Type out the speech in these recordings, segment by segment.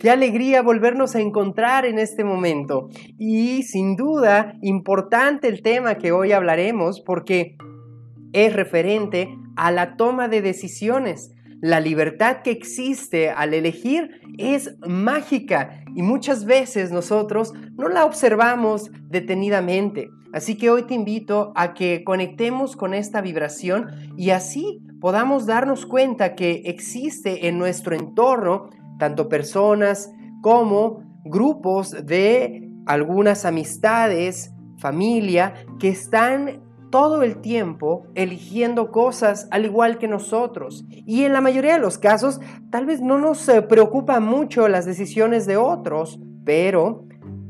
Qué alegría volvernos a encontrar en este momento. Y sin duda, importante el tema que hoy hablaremos porque es referente a la toma de decisiones. La libertad que existe al elegir es mágica y muchas veces nosotros no la observamos detenidamente. Así que hoy te invito a que conectemos con esta vibración y así podamos darnos cuenta que existe en nuestro entorno tanto personas como grupos de algunas amistades, familia, que están todo el tiempo eligiendo cosas al igual que nosotros. Y en la mayoría de los casos, tal vez no nos eh, preocupan mucho las decisiones de otros, pero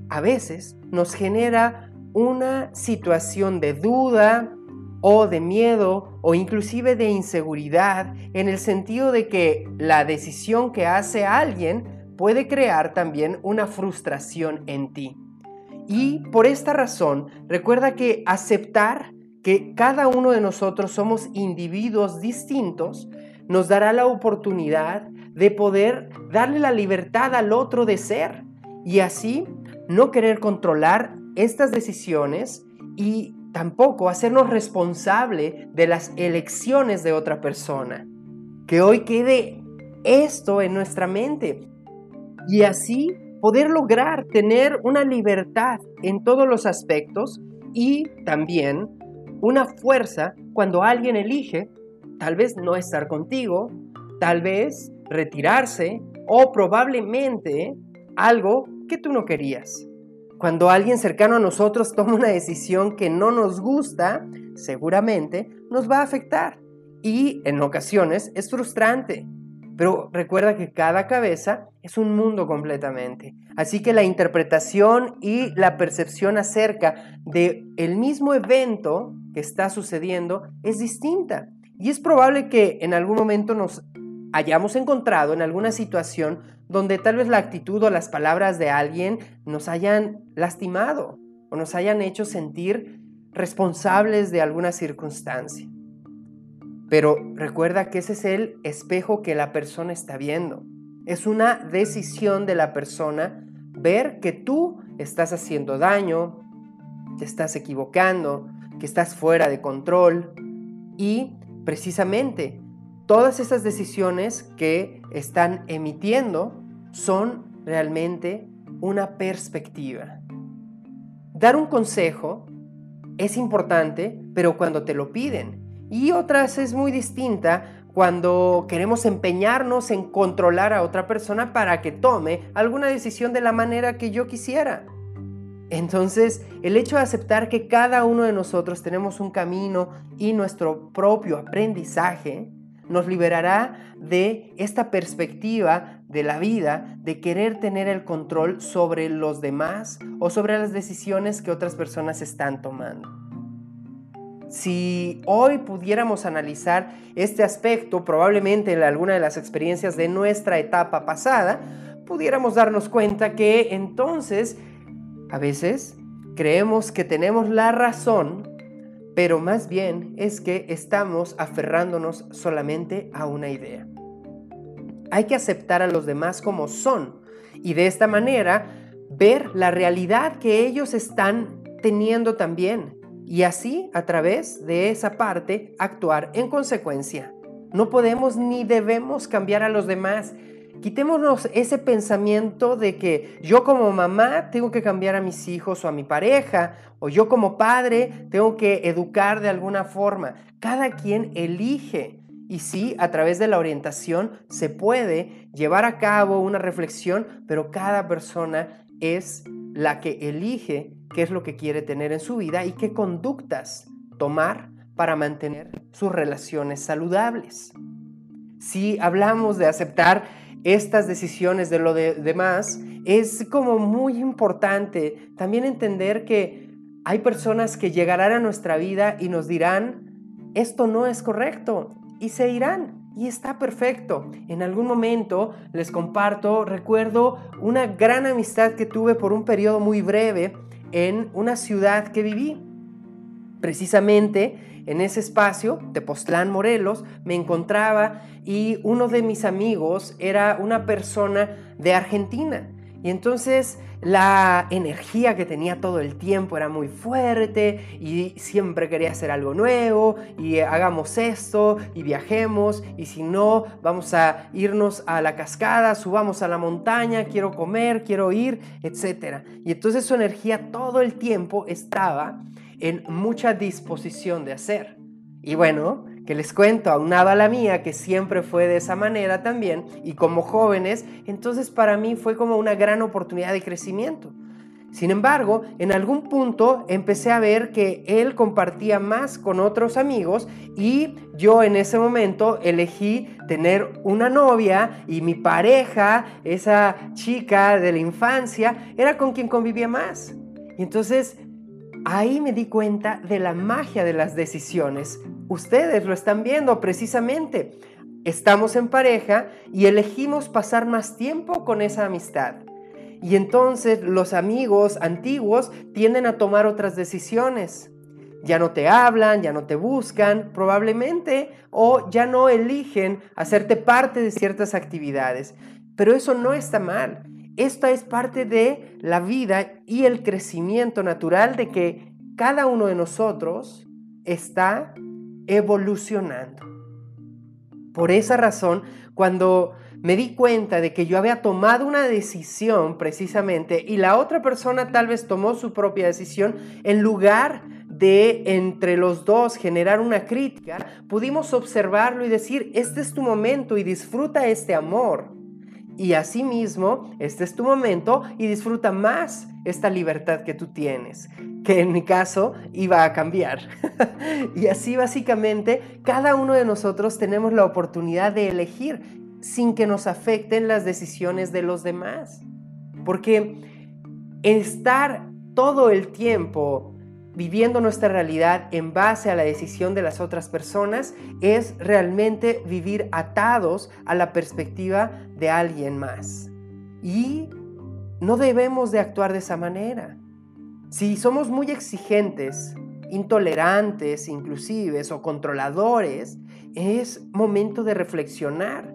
a veces nos genera una situación de duda, o de miedo o inclusive de inseguridad en el sentido de que la decisión que hace alguien puede crear también una frustración en ti. Y por esta razón, recuerda que aceptar que cada uno de nosotros somos individuos distintos nos dará la oportunidad de poder darle la libertad al otro de ser y así no querer controlar estas decisiones y tampoco hacernos responsable de las elecciones de otra persona. Que hoy quede esto en nuestra mente y así poder lograr tener una libertad en todos los aspectos y también una fuerza cuando alguien elige tal vez no estar contigo, tal vez retirarse o probablemente algo que tú no querías. Cuando alguien cercano a nosotros toma una decisión que no nos gusta, seguramente nos va a afectar. Y en ocasiones es frustrante. Pero recuerda que cada cabeza es un mundo completamente. Así que la interpretación y la percepción acerca de el mismo evento que está sucediendo es distinta. Y es probable que en algún momento nos hayamos encontrado en alguna situación donde tal vez la actitud o las palabras de alguien nos hayan lastimado o nos hayan hecho sentir responsables de alguna circunstancia. Pero recuerda que ese es el espejo que la persona está viendo. Es una decisión de la persona ver que tú estás haciendo daño, te estás equivocando, que estás fuera de control y precisamente todas esas decisiones que están emitiendo son realmente una perspectiva. Dar un consejo es importante, pero cuando te lo piden. Y otras es muy distinta cuando queremos empeñarnos en controlar a otra persona para que tome alguna decisión de la manera que yo quisiera. Entonces, el hecho de aceptar que cada uno de nosotros tenemos un camino y nuestro propio aprendizaje nos liberará de esta perspectiva de la vida, de querer tener el control sobre los demás o sobre las decisiones que otras personas están tomando. Si hoy pudiéramos analizar este aspecto, probablemente en alguna de las experiencias de nuestra etapa pasada, pudiéramos darnos cuenta que entonces a veces creemos que tenemos la razón pero más bien es que estamos aferrándonos solamente a una idea. Hay que aceptar a los demás como son y de esta manera ver la realidad que ellos están teniendo también y así a través de esa parte actuar en consecuencia. No podemos ni debemos cambiar a los demás Quitémonos ese pensamiento de que yo como mamá tengo que cambiar a mis hijos o a mi pareja, o yo como padre tengo que educar de alguna forma. Cada quien elige. Y sí, a través de la orientación se puede llevar a cabo una reflexión, pero cada persona es la que elige qué es lo que quiere tener en su vida y qué conductas tomar para mantener sus relaciones saludables. Si hablamos de aceptar estas decisiones de lo de demás, es como muy importante también entender que hay personas que llegarán a nuestra vida y nos dirán, esto no es correcto, y se irán. Y está perfecto. En algún momento les comparto, recuerdo una gran amistad que tuve por un periodo muy breve en una ciudad que viví. Precisamente en ese espacio, Tepoztlán, Morelos, me encontraba y uno de mis amigos era una persona de Argentina. Y entonces la energía que tenía todo el tiempo era muy fuerte y siempre quería hacer algo nuevo y hagamos esto y viajemos y si no vamos a irnos a la cascada, subamos a la montaña, quiero comer, quiero ir, etc. Y entonces su energía todo el tiempo estaba en mucha disposición de hacer. Y bueno, que les cuento, aunado a la mía, que siempre fue de esa manera también, y como jóvenes, entonces para mí fue como una gran oportunidad de crecimiento. Sin embargo, en algún punto empecé a ver que él compartía más con otros amigos y yo en ese momento elegí tener una novia y mi pareja, esa chica de la infancia, era con quien convivía más. Y entonces ahí me di cuenta de la magia de las decisiones. Ustedes lo están viendo precisamente. Estamos en pareja y elegimos pasar más tiempo con esa amistad. Y entonces los amigos antiguos tienden a tomar otras decisiones. Ya no te hablan, ya no te buscan, probablemente, o ya no eligen hacerte parte de ciertas actividades. Pero eso no está mal. Esta es parte de la vida y el crecimiento natural de que cada uno de nosotros está evolucionando. Por esa razón, cuando me di cuenta de que yo había tomado una decisión precisamente y la otra persona tal vez tomó su propia decisión, en lugar de entre los dos generar una crítica, pudimos observarlo y decir, este es tu momento y disfruta este amor. Y asimismo, este es tu momento y disfruta más esta libertad que tú tienes, que en mi caso iba a cambiar. y así básicamente cada uno de nosotros tenemos la oportunidad de elegir sin que nos afecten las decisiones de los demás. Porque estar todo el tiempo viviendo nuestra realidad en base a la decisión de las otras personas es realmente vivir atados a la perspectiva de alguien más. Y no debemos de actuar de esa manera. Si somos muy exigentes, intolerantes inclusive o controladores, es momento de reflexionar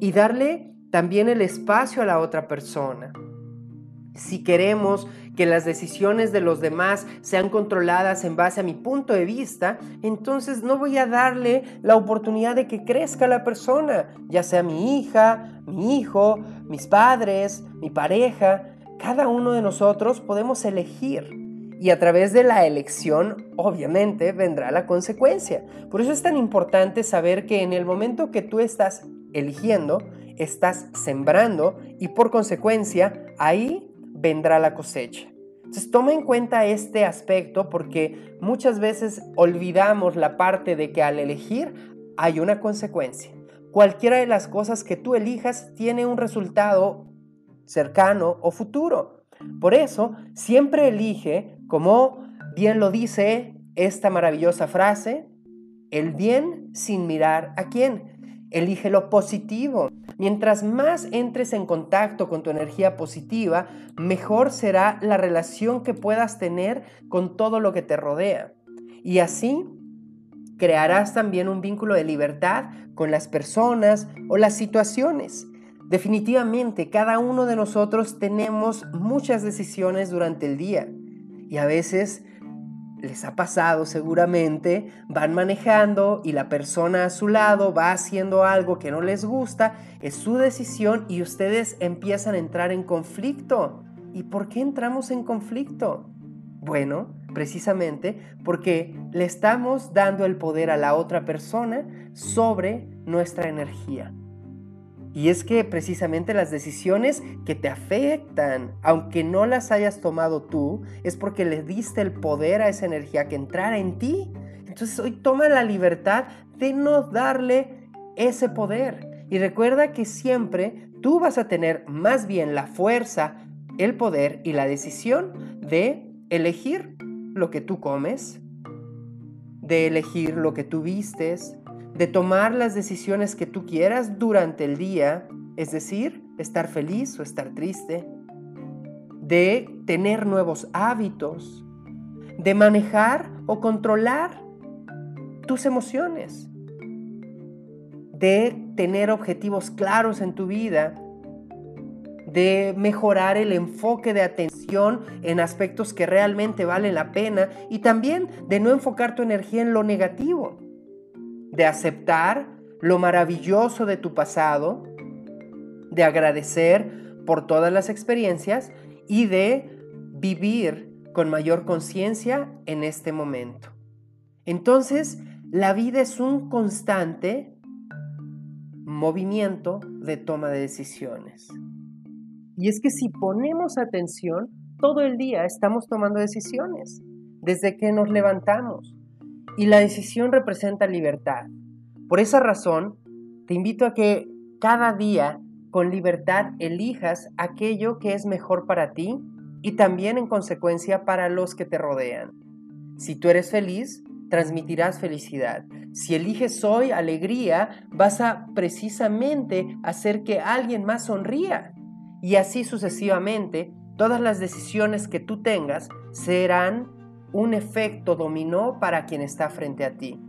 y darle también el espacio a la otra persona. Si queremos que las decisiones de los demás sean controladas en base a mi punto de vista, entonces no voy a darle la oportunidad de que crezca la persona, ya sea mi hija, mi hijo, mis padres, mi pareja. Cada uno de nosotros podemos elegir y a través de la elección obviamente vendrá la consecuencia. Por eso es tan importante saber que en el momento que tú estás eligiendo, estás sembrando y por consecuencia ahí vendrá la cosecha. Entonces toma en cuenta este aspecto porque muchas veces olvidamos la parte de que al elegir hay una consecuencia. Cualquiera de las cosas que tú elijas tiene un resultado cercano o futuro. Por eso, siempre elige, como bien lo dice esta maravillosa frase, el bien sin mirar a quién. Elige lo positivo. Mientras más entres en contacto con tu energía positiva, mejor será la relación que puedas tener con todo lo que te rodea. Y así crearás también un vínculo de libertad con las personas o las situaciones. Definitivamente, cada uno de nosotros tenemos muchas decisiones durante el día y a veces les ha pasado seguramente, van manejando y la persona a su lado va haciendo algo que no les gusta, es su decisión y ustedes empiezan a entrar en conflicto. ¿Y por qué entramos en conflicto? Bueno, precisamente porque le estamos dando el poder a la otra persona sobre nuestra energía. Y es que precisamente las decisiones que te afectan, aunque no las hayas tomado tú, es porque le diste el poder a esa energía que entrara en ti. Entonces hoy toma la libertad de no darle ese poder. Y recuerda que siempre tú vas a tener más bien la fuerza, el poder y la decisión de elegir lo que tú comes, de elegir lo que tú vistes, de tomar las decisiones que tú quieras durante el día, es decir, estar feliz o estar triste, de tener nuevos hábitos, de manejar o controlar tus emociones, de tener objetivos claros en tu vida, de mejorar el enfoque de atención en aspectos que realmente valen la pena y también de no enfocar tu energía en lo negativo, de aceptar lo maravilloso de tu pasado, de agradecer por todas las experiencias y de vivir con mayor conciencia en este momento. Entonces, la vida es un constante movimiento de toma de decisiones. Y es que si ponemos atención, todo el día estamos tomando decisiones, desde que nos levantamos. Y la decisión representa libertad. Por esa razón, te invito a que cada día con libertad elijas aquello que es mejor para ti y también en consecuencia para los que te rodean. Si tú eres feliz, transmitirás felicidad. Si eliges hoy alegría, vas a precisamente hacer que alguien más sonría. Y así sucesivamente, todas las decisiones que tú tengas serán un efecto dominó para quien está frente a ti.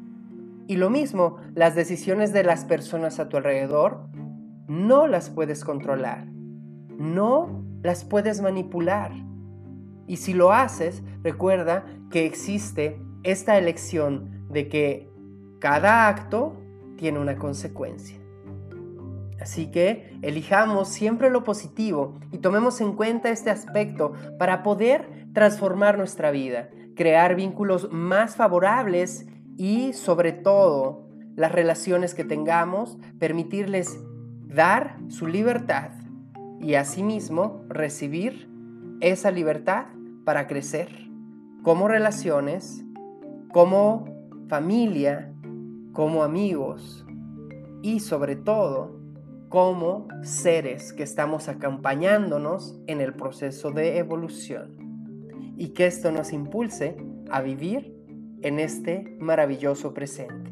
Y lo mismo, las decisiones de las personas a tu alrededor no las puedes controlar, no las puedes manipular. Y si lo haces, recuerda que existe esta elección de que cada acto tiene una consecuencia. Así que elijamos siempre lo positivo y tomemos en cuenta este aspecto para poder transformar nuestra vida, crear vínculos más favorables y sobre todo las relaciones que tengamos, permitirles dar su libertad y asimismo recibir esa libertad para crecer como relaciones, como familia, como amigos y sobre todo como seres que estamos acompañándonos en el proceso de evolución y que esto nos impulse a vivir en este maravilloso presente.